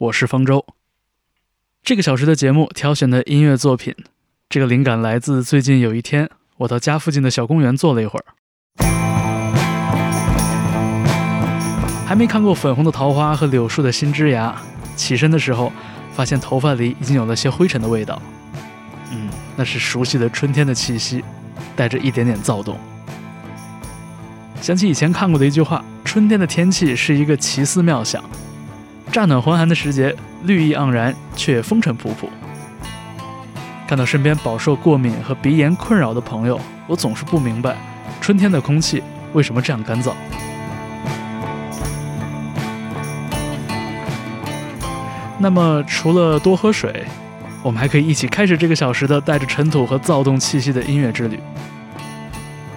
我是方舟。这个小时的节目挑选的音乐作品，这个灵感来自最近有一天，我到家附近的小公园坐了一会儿，还没看过粉红的桃花和柳树的新枝芽，起身的时候发现头发里已经有了些灰尘的味道。嗯，那是熟悉的春天的气息，带着一点点躁动。想起以前看过的一句话：“春天的天气是一个奇思妙想，乍暖还寒的时节，绿意盎然，却风尘仆仆。”看到身边饱受过敏和鼻炎困扰的朋友，我总是不明白，春天的空气为什么这样干燥。那么，除了多喝水，我们还可以一起开始这个小时的带着尘土和躁动气息的音乐之旅。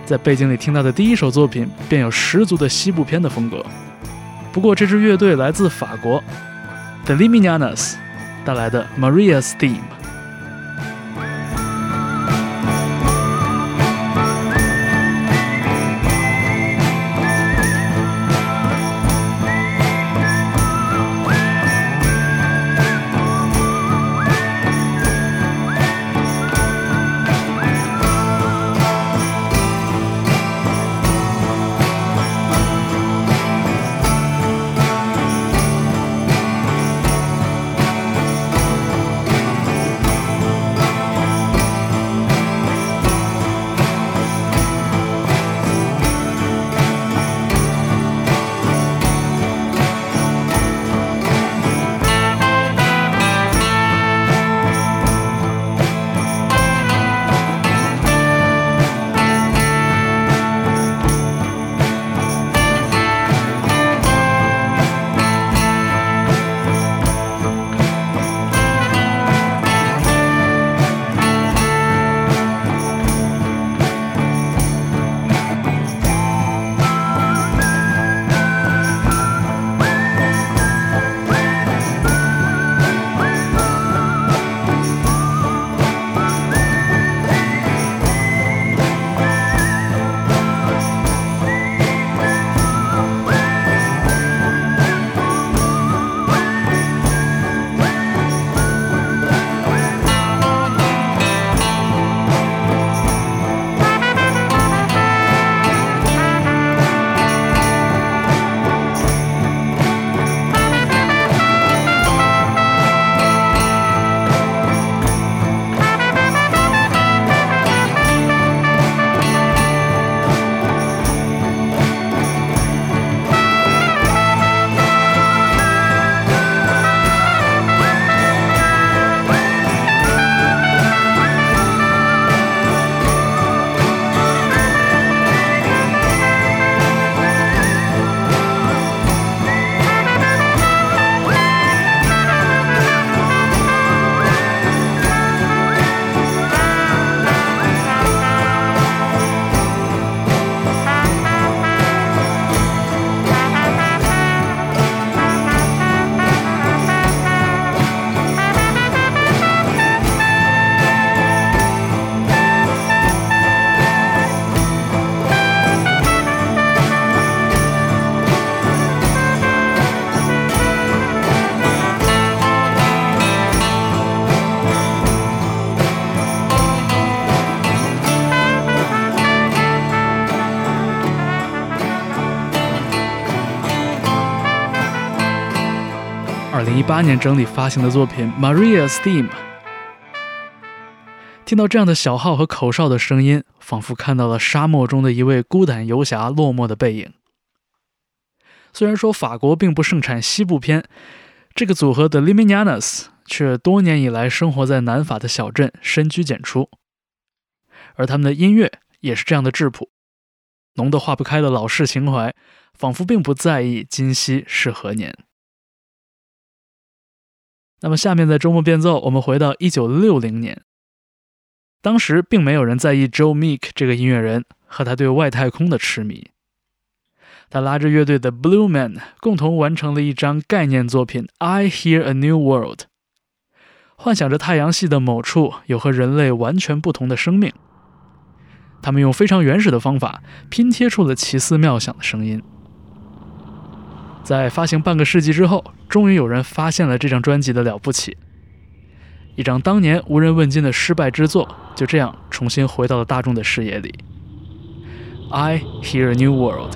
在背景里听到的第一首作品，便有十足的西部片的风格。不过，这支乐队来自法国，The Liminianas 带来的 Maria's Theme。八年整理发行的作品《Maria's Theme》，听到这样的小号和口哨的声音，仿佛看到了沙漠中的一位孤胆游侠落寞的背影。虽然说法国并不盛产西部片，这个组合的 Liminianas 却多年以来生活在南法的小镇，深居简出，而他们的音乐也是这样的质朴，浓得化不开的老式情怀，仿佛并不在意今夕是何年。那么下面的周末变奏，我们回到一九六零年，当时并没有人在意 Joe Meek 这个音乐人和他对外太空的痴迷。他拉着乐队的 Blue Man 共同完成了一张概念作品《I Hear a New World》，幻想着太阳系的某处有和人类完全不同的生命。他们用非常原始的方法拼贴出了奇思妙想的声音。在发行半个世纪之后，终于有人发现了这张专辑的了不起。一张当年无人问津的失败之作，就这样重新回到了大众的视野里。I hear a new world。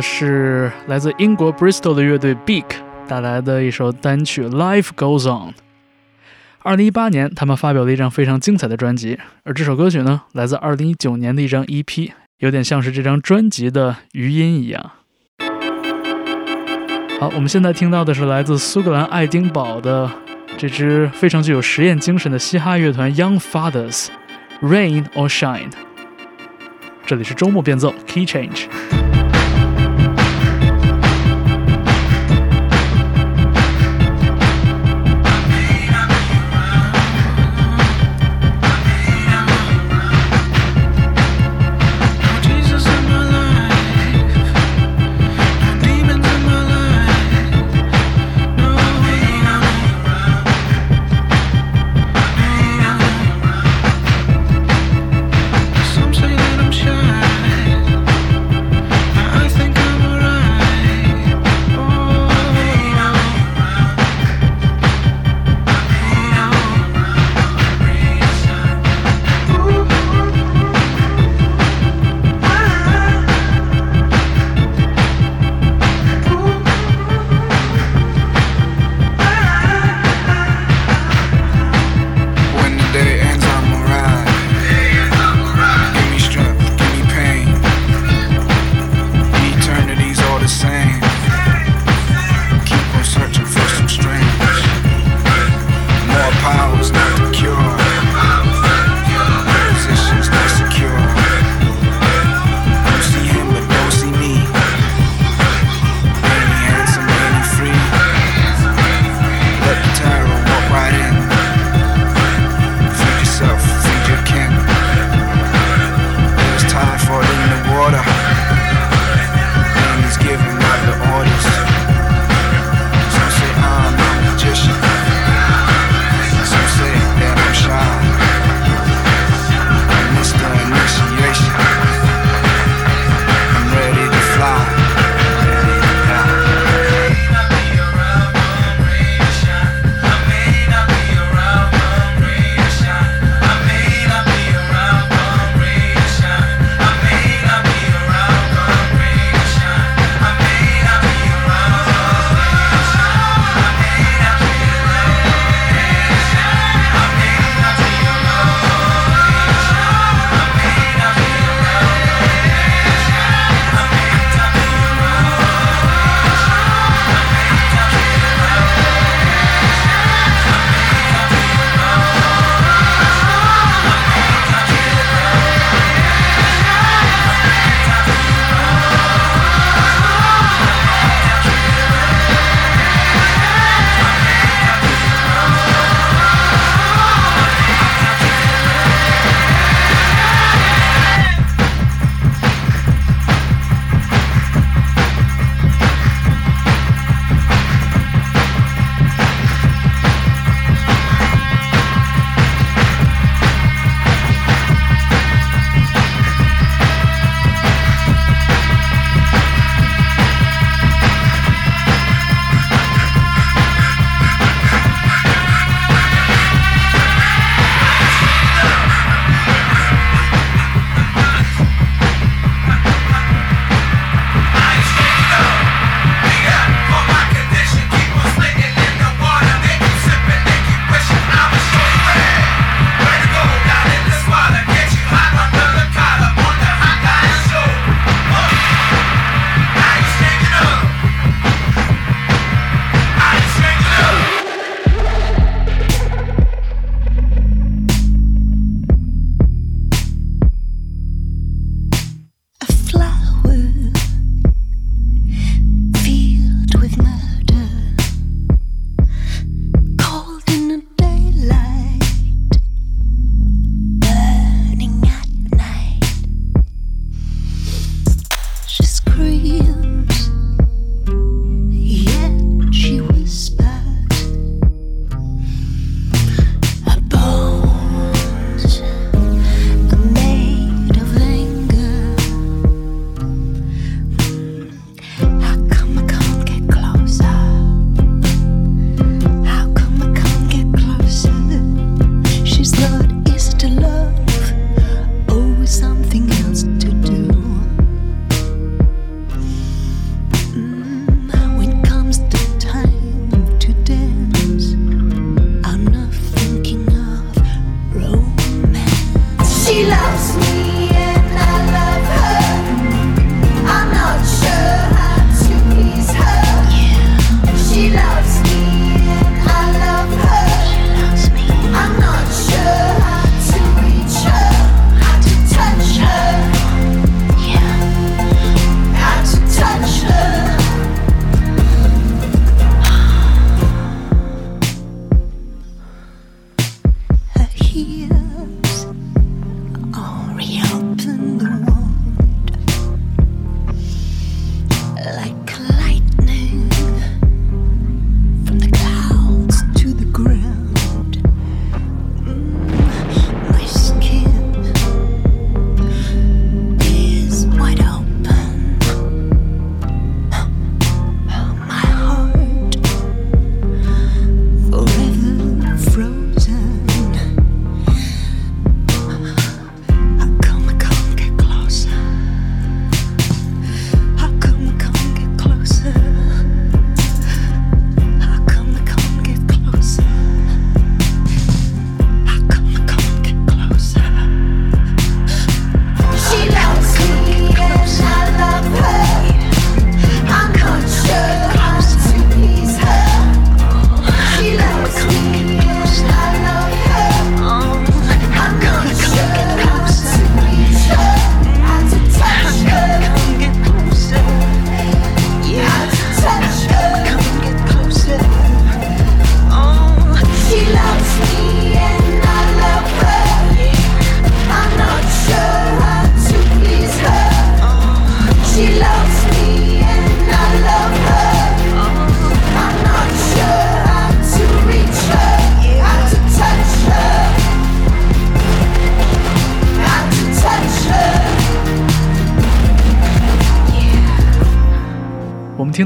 是来自英国 Bristol 的乐队 Beak 带来的一首单曲《Life Goes On》。二零一八年，他们发表了一张非常精彩的专辑，而这首歌曲呢，来自二零一九年的一张 EP，有点像是这张专辑的余音一样。好，我们现在听到的是来自苏格兰爱丁堡的这支非常具有实验精神的嘻哈乐团 Young Fathers，《Rain or Shine》。这里是周末变奏 Key Change。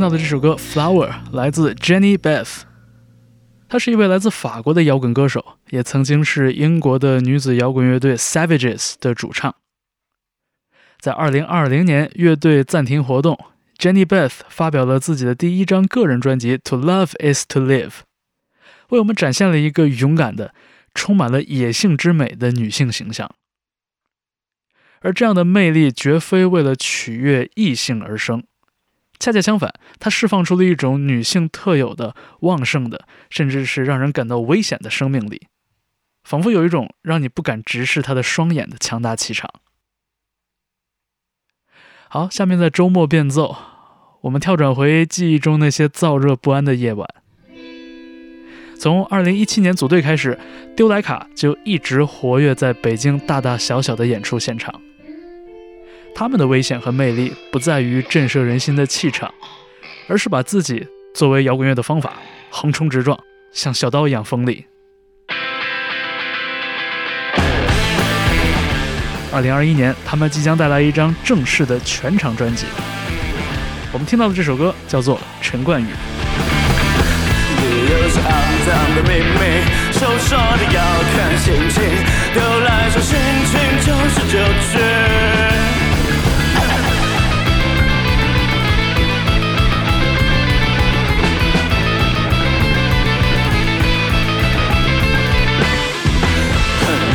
到的这首歌《Flower》来自 Jenny Beth，她是一位来自法国的摇滚歌手，也曾经是英国的女子摇滚乐队 Savages 的主唱。在2020年，乐队暂停活动，Jenny Beth 发表了自己的第一张个人专辑《To Love Is To Live》，为我们展现了一个勇敢的、充满了野性之美的女性形象。而这样的魅力绝非为了取悦异性而生，恰恰相反，它释放出了一种女性特有的旺盛的，甚至是让人感到危险的生命力，仿佛有一种让你不敢直视她的双眼的强大气场。好，下面在周末变奏，我们跳转回记忆中那些燥热不安的夜晚。从2017年组队开始，丢莱卡就一直活跃在北京大大小小的演出现场。他们的危险和魅力不在于震慑人心的气场，而是把自己作为摇滚乐的方法，横冲直撞，像小刀一样锋利。二零二一年，他们即将带来一张正式的全长专辑。我们听到的这首歌叫做《陈冠宇》。手说的要看心情，丢来说心情就是酒局。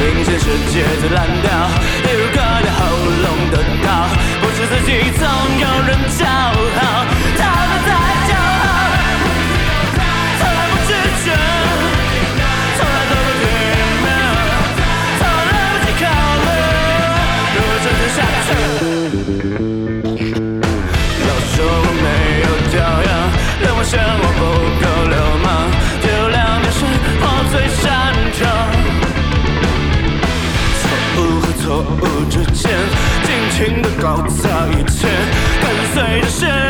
很明显是节奏烂掉，一如割掉喉咙的刀，不是自己总有人叫好，的高在一切，跟随着旋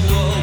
the world.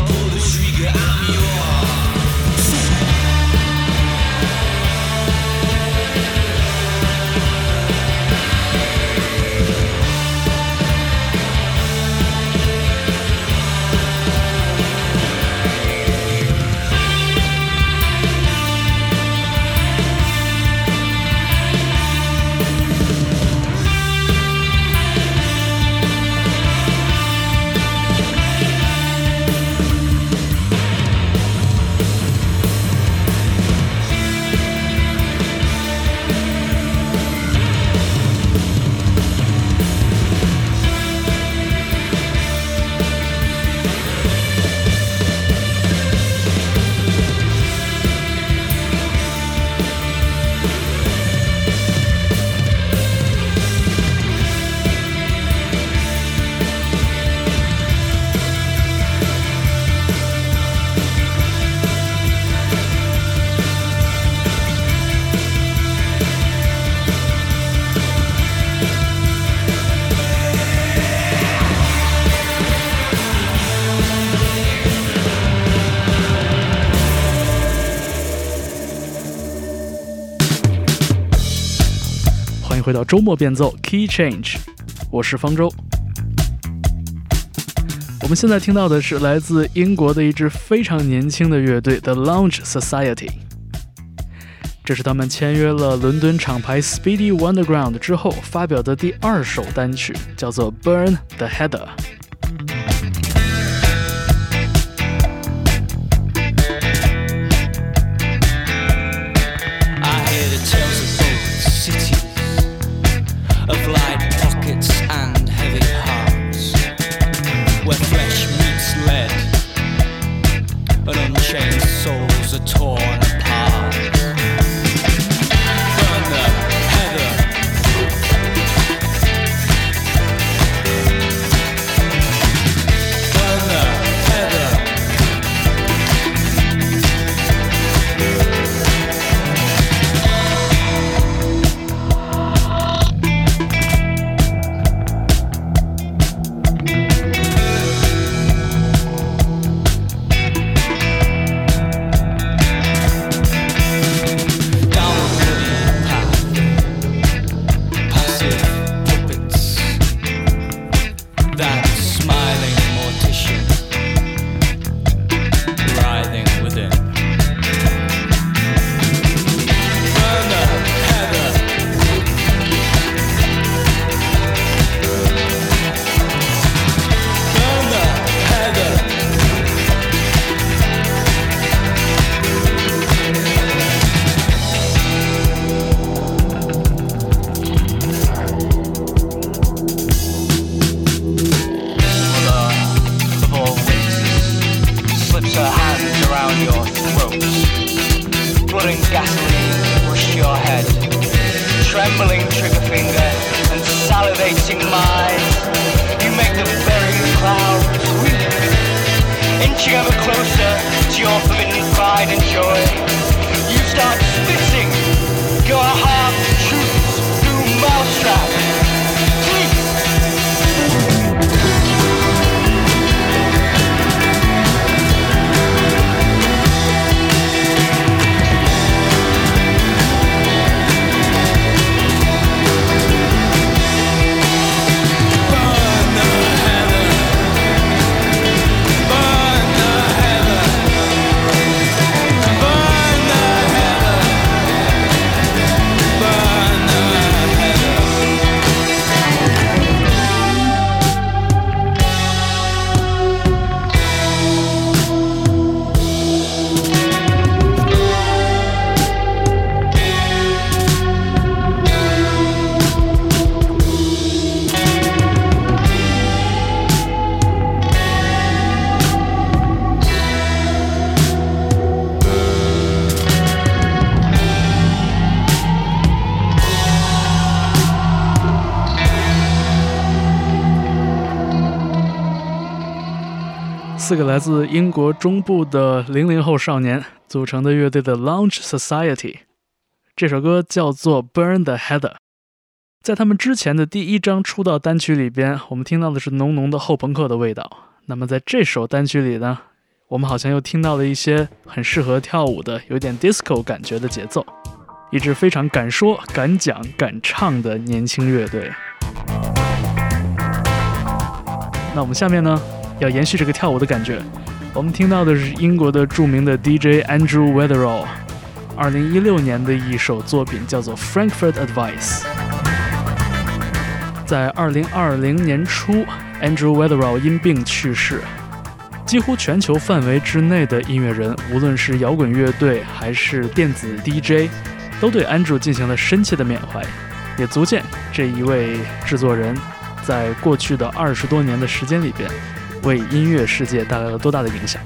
周末变奏 Key Change，我是方舟。我们现在听到的是来自英国的一支非常年轻的乐队 The Lounge Society，这是他们签约了伦敦厂牌 Speedy Wonderground 之后发表的第二首单曲，叫做 Burn the Heather。Of light pockets and heavy hearts, where flesh meets lead, and unchained souls are torn mind. You make the very clouds weep. Inching ever closer to your forbidden pride and joy. You start spitting your half truths through mousetrap. 四个来自英国中部的零零后少年组成的乐队的 Lounge Society。这首歌叫做《Burn the Heather》。在他们之前的第一张出道单曲里边，我们听到的是浓浓的后朋克的味道。那么在这首单曲里呢，我们好像又听到了一些很适合跳舞的、有点 disco 感觉的节奏。一支非常敢说、敢讲、敢唱的年轻乐队。那我们下面呢，要延续这个跳舞的感觉，我们听到的是英国的著名的 DJ Andrew Weatherall，二零一六年的一首作品叫做《Frankfurt Advice》。在二零二零年初，Andrew Weatherall 因病去世。几乎全球范围之内的音乐人，无论是摇滚乐队还是电子 DJ，都对 Andrew 进行了深切的缅怀，也足见这一位制作人在过去的二十多年的时间里边，为音乐世界带来了多大的影响。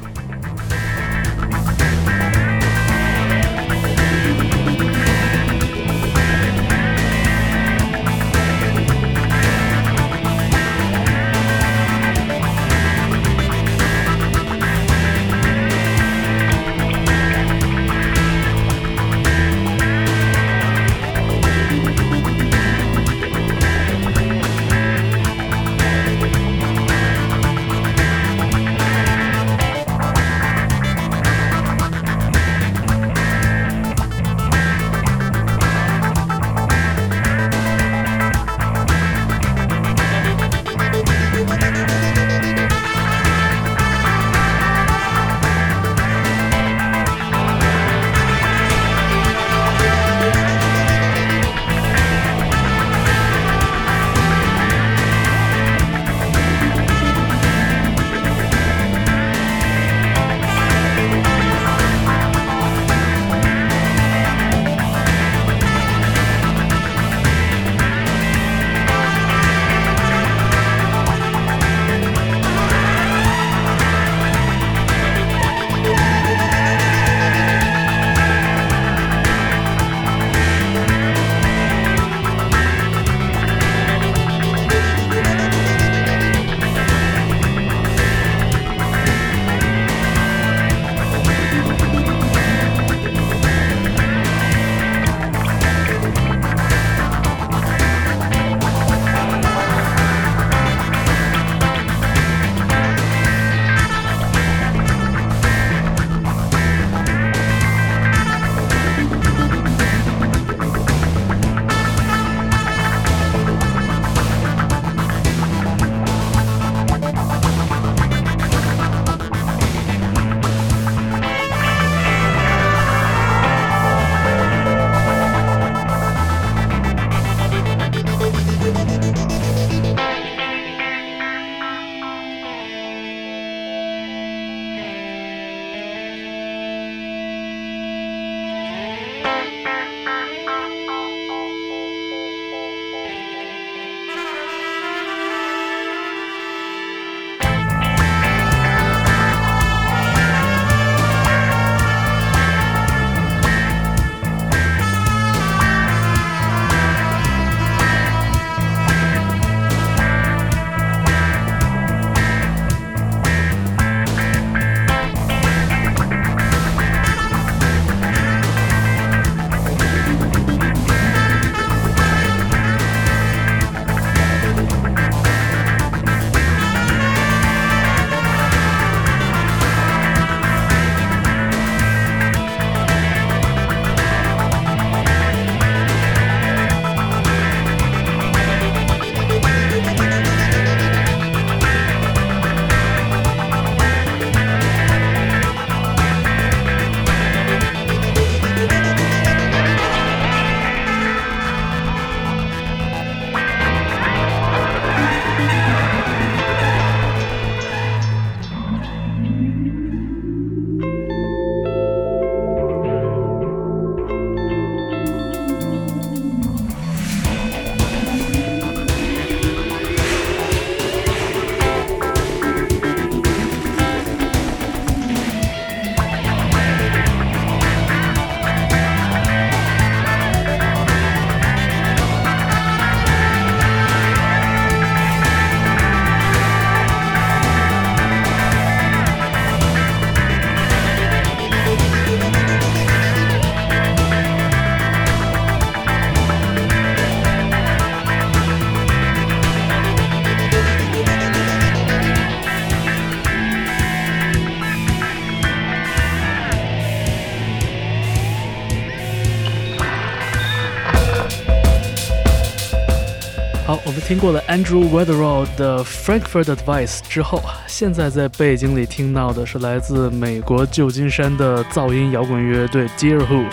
听过了 Andrew Weatherall 的 Frankfurt Advice 之后，现在在背景里听到的是来自美国旧金山的噪音摇滚乐队 Deerhoof。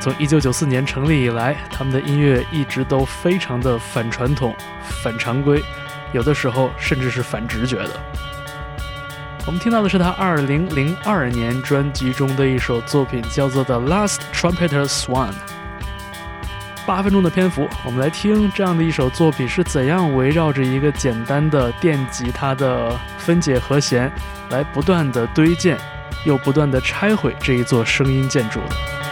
从1994年成立以来，他们的音乐一直都非常的反传统、反常规，有的时候甚至是反直觉的。我们听到的是他2002年专辑中的一首作品，叫做《The Last Trumpeter Swan》。八分钟的篇幅，我们来听这样的一首作品是怎样围绕着一个简单的电吉他的分解和弦，来不断的堆建，又不断的拆毁这一座声音建筑的。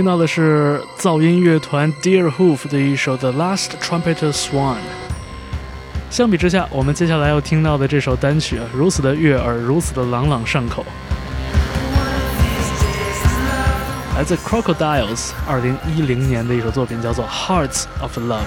听到的是噪音乐团 Dear Hoof 的一首《The Last Trumpeter Swan》。相比之下，我们接下来要听到的这首单曲啊，如此的悦耳，如此的朗朗上口，来自 Crocodiles 二零一零年的一首作品，叫做《Hearts of Love》。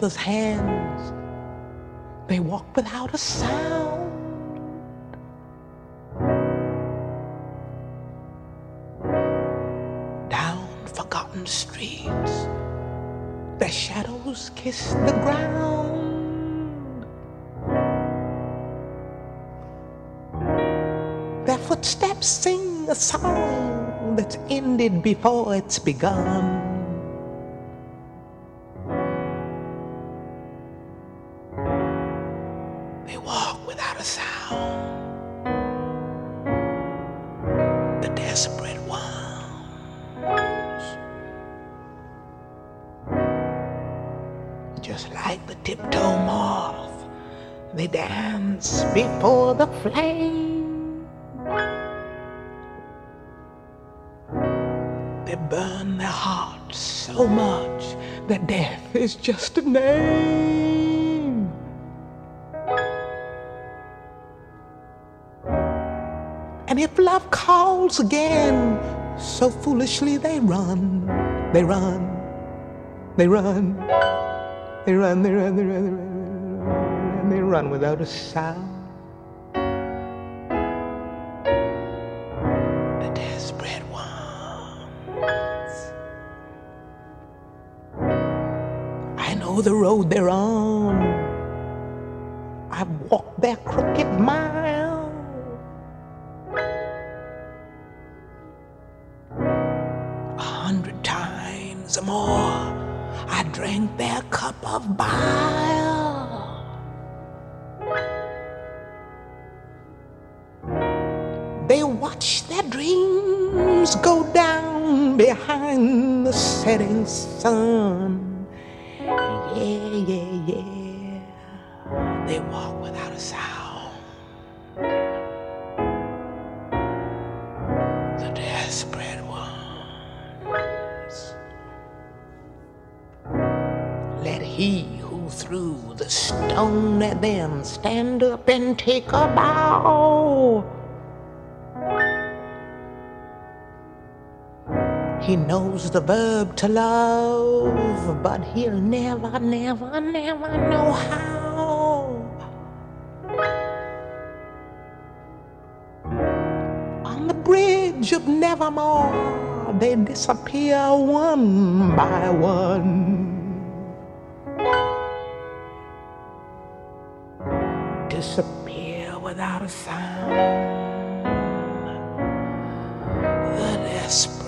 Other's hands. They walk without a sound. Down forgotten streets, their shadows kiss the ground. Their footsteps sing a song that's ended before it's begun. Is just a name. And if love calls again, so foolishly they run, they run, they run, they run, they run, they run, they run, they run, they run without a sound. The road they're on. I've walked that crooked mile. A hundred times or more, I drank their cup of bile. They watch their dreams go down behind the setting sun. Yeah, yeah, yeah. They walk without a sound. The desperate ones. Let he who threw the stone at them stand up and take a bow. He knows the verb to love, but he'll never, never, never know how. On the bridge of Nevermore, they disappear one by one. Disappear without a sound. The desperate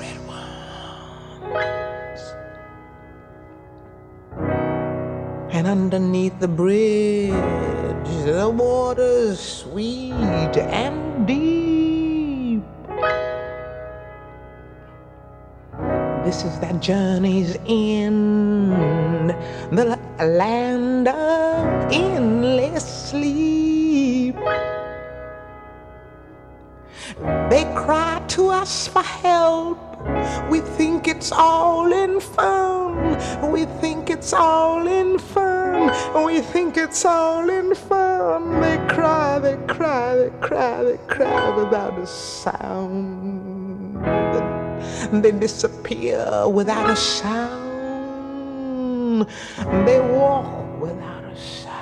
And underneath the bridge, the water's sweet and deep. This is that journey's end, the land of endless sleep. They cry to us for help. We think it's all in fun. We think it's all in fun. We think it's all in fun. They cry, they cry, they cry, they cry without a sound. They disappear without a sound. They walk without a sound.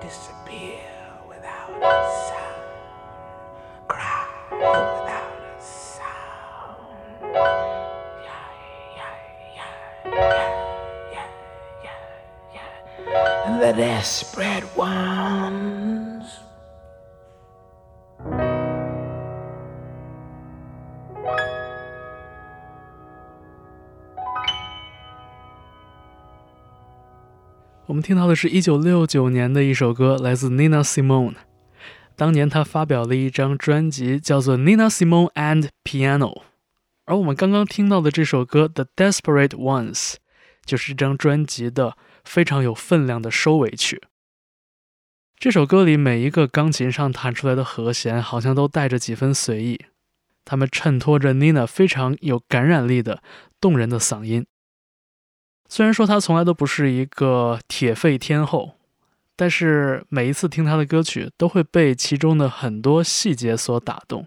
Disappear The desperate ones. 我们听到的是1969年的一首歌，来自 Nina Simone。当年他发表了一张专辑，叫做《Nina Simone and Piano》，而我们刚刚听到的这首歌《The Desperate Ones》，就是这张专辑的非常有分量的收尾曲。这首歌里每一个钢琴上弹出来的和弦，好像都带着几分随意，它们衬托着 Nina 非常有感染力的动人的嗓音。虽然说她从来都不是一个铁肺天后，但是每一次听他的歌曲，都会被其中的很多细节所打动，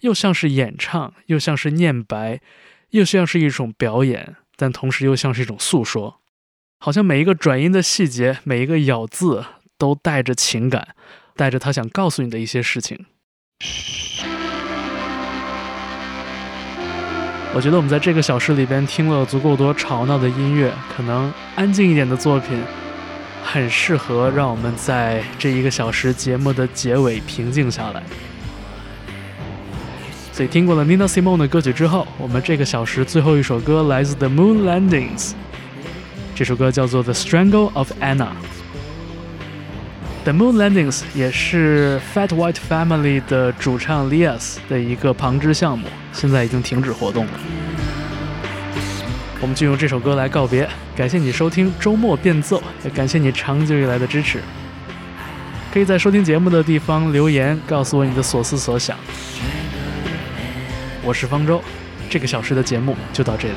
又像是演唱，又像是念白，又像是一种表演，但同时又像是一种诉说，好像每一个转音的细节，每一个咬字都带着情感，带着他想告诉你的一些事情。我觉得我们在这个小时里边听了足够多吵闹的音乐，可能安静一点的作品，很适合让我们在这一个小时节目的结尾平静下来。所以听过了 Nina Simone 的歌曲之后，我们这个小时最后一首歌来自 The Moon Landings，这首歌叫做《The Strangle of Anna》。The Moon Landings 也是 Fat White Family 的主唱 Lias 的一个旁支项目，现在已经停止活动了。我们就用这首歌来告别，感谢你收听周末变奏，也感谢你长久以来的支持。可以在收听节目的地方留言，告诉我你的所思所想。我是方舟，这个小时的节目就到这里。